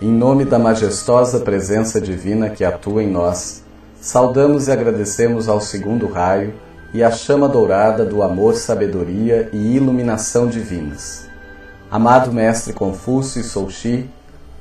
Em nome da majestosa presença divina que atua em nós, saudamos e agradecemos ao segundo raio e à chama dourada do amor, sabedoria e iluminação divinas. Amado Mestre Confúcio e Souchi,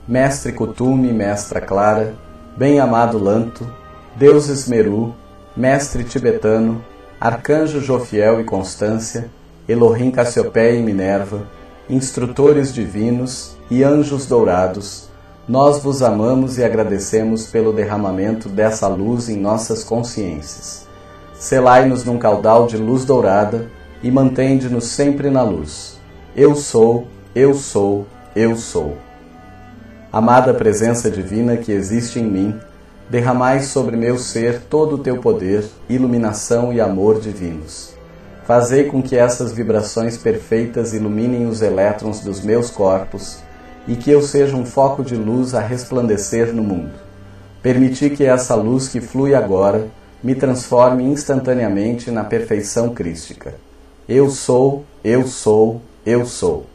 Mestre Kutume e Mestra Clara, bem-amado Lanto, Deus Esmeru, Mestre Tibetano, Arcanjo Jofiel e Constância, Elohim Cassiopeia e Minerva, instrutores divinos e anjos dourados, nós vos amamos e agradecemos pelo derramamento dessa luz em nossas consciências. Selai-nos num caudal de luz dourada e mantende-nos sempre na luz. Eu sou, eu sou, eu sou. Amada presença divina que existe em mim, derramai sobre meu ser todo o teu poder, iluminação e amor divinos. Fazei com que essas vibrações perfeitas iluminem os elétrons dos meus corpos e que eu seja um foco de luz a resplandecer no mundo. Permiti que essa luz que flui agora me transforme instantaneamente na perfeição crística. Eu sou, eu sou, eu sou.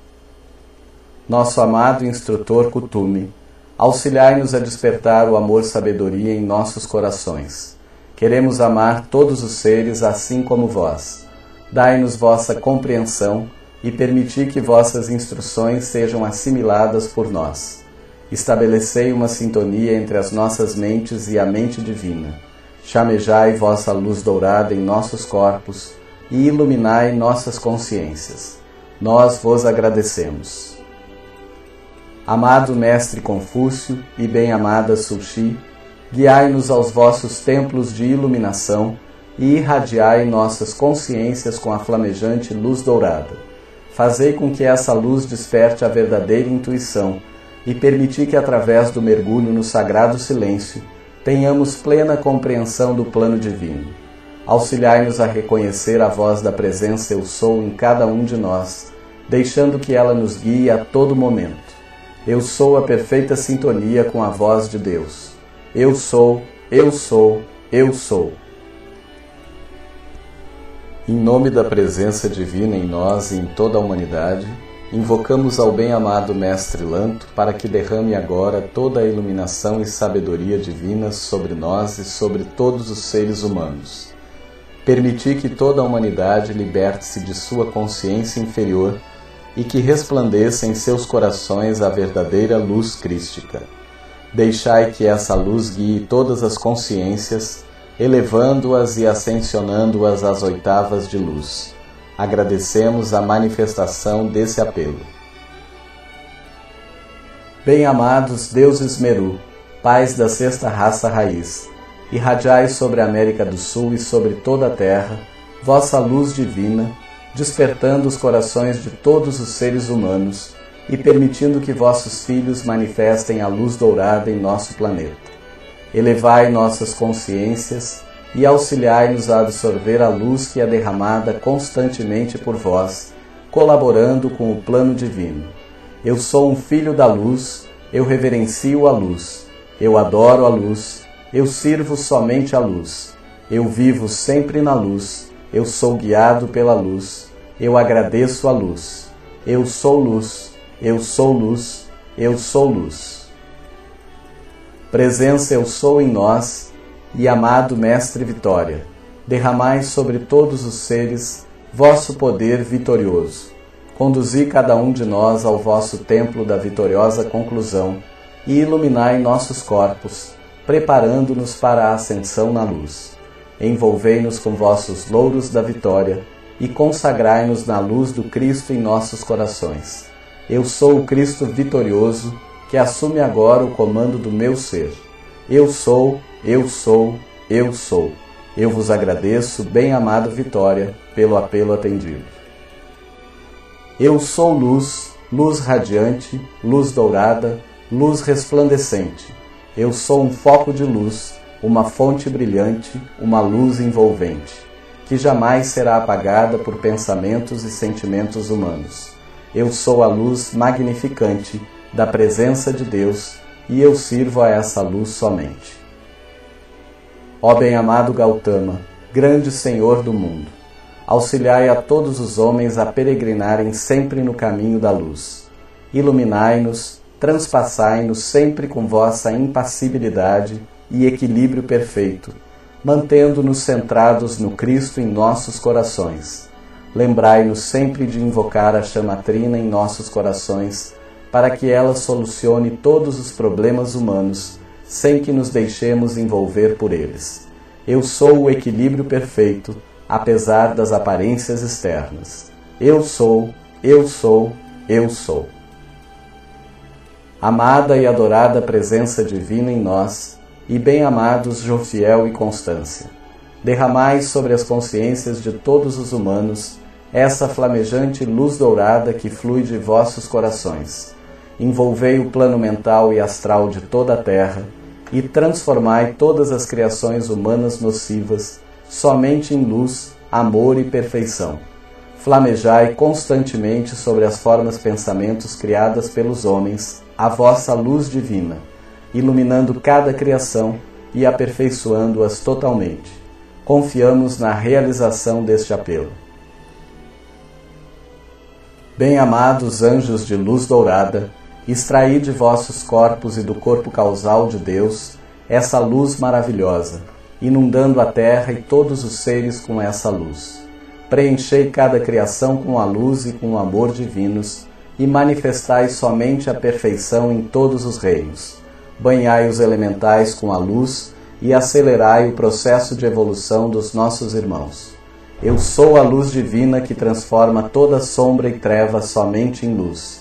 Nosso amado instrutor Kutume, auxiliai-nos a despertar o amor-sabedoria em nossos corações. Queremos amar todos os seres assim como vós. Dai-nos vossa compreensão e permiti que vossas instruções sejam assimiladas por nós. Estabelecei uma sintonia entre as nossas mentes e a mente divina. Chamejai vossa luz dourada em nossos corpos e iluminai nossas consciências. Nós vos agradecemos. Amado Mestre Confúcio e bem-amada Sushi, guiai-nos aos vossos templos de iluminação e irradiai nossas consciências com a flamejante luz dourada Fazei com que essa luz desperte a verdadeira intuição e permiti que, através do mergulho no sagrado silêncio, tenhamos plena compreensão do plano divino. Auxiliai-nos a reconhecer a voz da presença Eu Sou em cada um de nós, deixando que ela nos guie a todo momento. Eu sou a perfeita sintonia com a voz de Deus. Eu sou, eu sou, eu sou. Em nome da presença divina em nós e em toda a humanidade, invocamos ao bem-amado Mestre Lanto para que derrame agora toda a iluminação e sabedoria divina sobre nós e sobre todos os seres humanos. Permiti que toda a humanidade liberte-se de sua consciência inferior e que resplandeça em seus corações a verdadeira luz crística. Deixai que essa luz guie todas as consciências elevando-as e ascensionando-as às oitavas de luz. Agradecemos a manifestação desse apelo. Bem-amados deuses Meru, pais da sexta raça raiz, irradiai sobre a América do Sul e sobre toda a terra vossa luz divina, despertando os corações de todos os seres humanos e permitindo que vossos filhos manifestem a luz dourada em nosso planeta elevai nossas consciências e auxiliai-nos a absorver a luz que é derramada constantemente por vós, colaborando com o plano divino. Eu sou um filho da luz, eu reverencio a luz, eu adoro a luz, eu sirvo somente a luz, eu vivo sempre na luz, eu sou guiado pela luz, eu agradeço a luz, eu sou luz, eu sou luz, eu sou luz. Presença eu sou em nós e amado Mestre Vitória, derramai sobre todos os seres vosso poder vitorioso. Conduzi cada um de nós ao vosso templo da vitoriosa conclusão e iluminai nossos corpos, preparando-nos para a ascensão na luz. Envolvei-nos com vossos louros da vitória e consagrai-nos na luz do Cristo em nossos corações. Eu sou o Cristo vitorioso que assume agora o comando do meu ser. Eu sou, eu sou, eu sou. Eu vos agradeço, bem-amado Vitória, pelo apelo atendido. Eu sou luz, luz radiante, luz dourada, luz resplandecente. Eu sou um foco de luz, uma fonte brilhante, uma luz envolvente, que jamais será apagada por pensamentos e sentimentos humanos. Eu sou a luz magnificante da presença de Deus e eu sirvo a essa luz somente. Ó bem-amado Gautama, grande Senhor do mundo, auxiliai a todos os homens a peregrinarem sempre no caminho da luz. Iluminai-nos, transpassai-nos sempre com vossa impassibilidade e equilíbrio perfeito, mantendo-nos centrados no Cristo em nossos corações. Lembrai-nos sempre de invocar a chamatrina em nossos corações, para que ela solucione todos os problemas humanos, sem que nos deixemos envolver por eles. Eu sou o equilíbrio perfeito, apesar das aparências externas. Eu sou, eu sou, eu sou. Amada e adorada presença divina em nós, e bem-amados Jofiel e Constância, derramai sobre as consciências de todos os humanos essa flamejante luz dourada que flui de vossos corações. Envolvei o plano mental e astral de toda a terra e transformai todas as criações humanas nocivas somente em luz, amor e perfeição. Flamejai constantemente sobre as formas pensamentos criadas pelos homens a vossa luz divina, iluminando cada criação e aperfeiçoando-as totalmente. Confiamos na realização deste apelo. Bem-amados anjos de luz dourada, extraí de vossos corpos e do corpo causal de Deus essa luz maravilhosa, inundando a terra e todos os seres com essa luz. Preenchei cada criação com a luz e com o amor divinos e manifestai somente a perfeição em todos os reinos. Banhai os elementais com a luz e acelerai o processo de evolução dos nossos irmãos. Eu sou a luz divina que transforma toda sombra e treva somente em luz.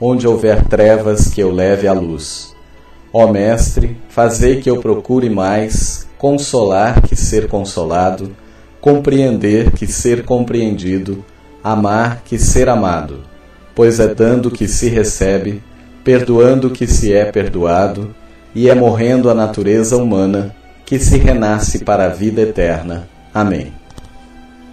Onde houver trevas, que eu leve a luz. Ó Mestre, fazei que eu procure mais consolar que ser consolado, compreender que ser compreendido, amar que ser amado pois é dando que se recebe, perdoando que se é perdoado, e é morrendo a natureza humana que se renasce para a vida eterna. Amém.